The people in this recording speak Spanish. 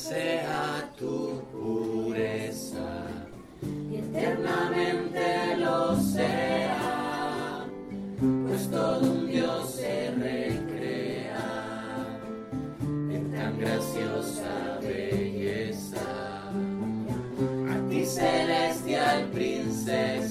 sea tu pureza y eternamente lo sea, pues todo un Dios se recrea en tan graciosa belleza. A ti celestial princesa.